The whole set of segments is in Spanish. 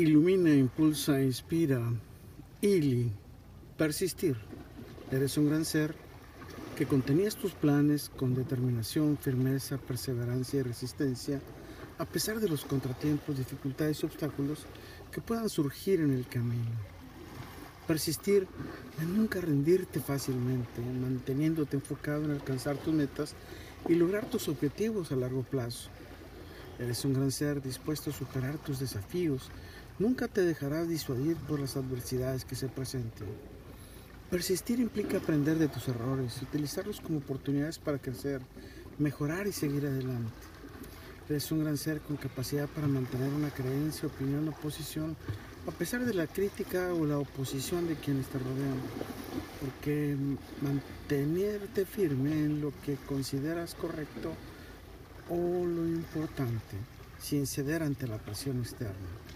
Ilumina, impulsa, inspira. Ili, persistir. Eres un gran ser que contenías tus planes con determinación, firmeza, perseverancia y resistencia, a pesar de los contratiempos, dificultades y obstáculos que puedan surgir en el camino. Persistir en nunca rendirte fácilmente, manteniéndote enfocado en alcanzar tus metas y lograr tus objetivos a largo plazo. Eres un gran ser dispuesto a superar tus desafíos. Nunca te dejarás disuadir por las adversidades que se presenten. Persistir implica aprender de tus errores, utilizarlos como oportunidades para crecer, mejorar y seguir adelante. Eres un gran ser con capacidad para mantener una creencia, opinión o posición a pesar de la crítica o la oposición de quienes te rodean. Porque mantenerte firme en lo que consideras correcto o lo importante, sin ceder ante la presión externa.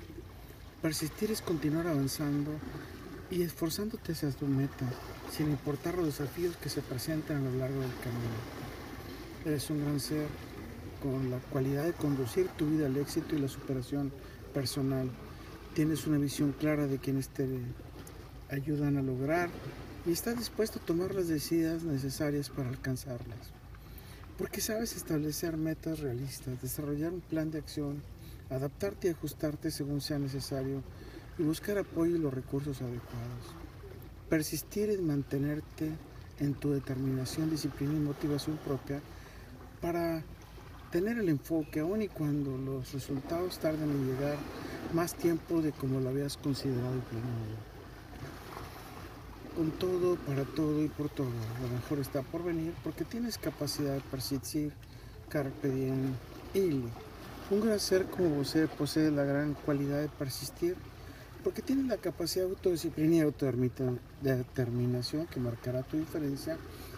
Persistir es continuar avanzando y esforzándote hacia tu meta, sin importar los desafíos que se presentan a lo largo del camino. Eres un gran ser con la cualidad de conducir tu vida al éxito y la superación personal. Tienes una visión clara de quienes te ayudan a lograr y estás dispuesto a tomar las decisiones necesarias para alcanzarlas. Porque sabes establecer metas realistas, desarrollar un plan de acción, adaptarte y ajustarte según sea necesario y buscar apoyo y los recursos adecuados. Persistir es mantenerte en tu determinación, disciplina y motivación propia para tener el enfoque aun y cuando los resultados tarden en llegar más tiempo de como lo habías considerado y planeado con todo, para todo y por todo. Lo mejor está por venir porque tienes capacidad de persistir, carpe diem, ili. Un gran ser como usted posee la gran cualidad de persistir porque tiene la capacidad de autodisciplina y autodeterminación que marcará tu diferencia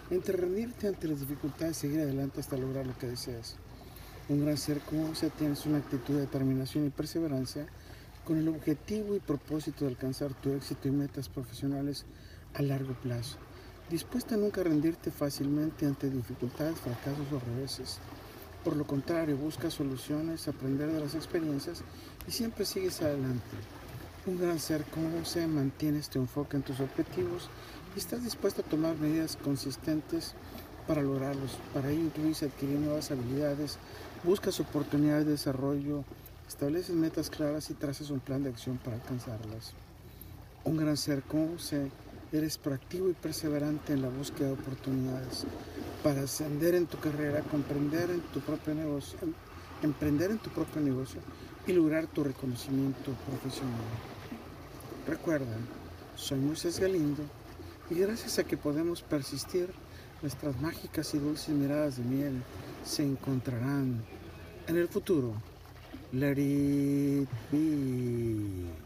entre rendirte ante las dificultades y seguir adelante hasta lograr lo que deseas. Un gran ser como usted tiene una actitud de determinación y perseverancia con el objetivo y propósito de alcanzar tu éxito y metas profesionales a largo plazo, dispuesta a nunca rendirte fácilmente ante dificultades, fracasos o reveses. Por lo contrario, busca soluciones, aprender de las experiencias y siempre sigues adelante. Un gran ser como se mantiene este enfoque en tus objetivos y estás dispuesto a tomar medidas consistentes para lograrlos. Para ello incluyes adquirir nuevas habilidades, buscas oportunidades de desarrollo, estableces metas claras y trazas un plan de acción para alcanzarlas. Un gran ser como se eres proactivo y perseverante en la búsqueda de oportunidades para ascender en tu carrera, comprender en tu propio negocio, emprender en tu propio negocio y lograr tu reconocimiento profesional. Recuerda, soy Moisés Galindo y gracias a que podemos persistir, nuestras mágicas y dulces miradas de miel se encontrarán en el futuro. Let it be.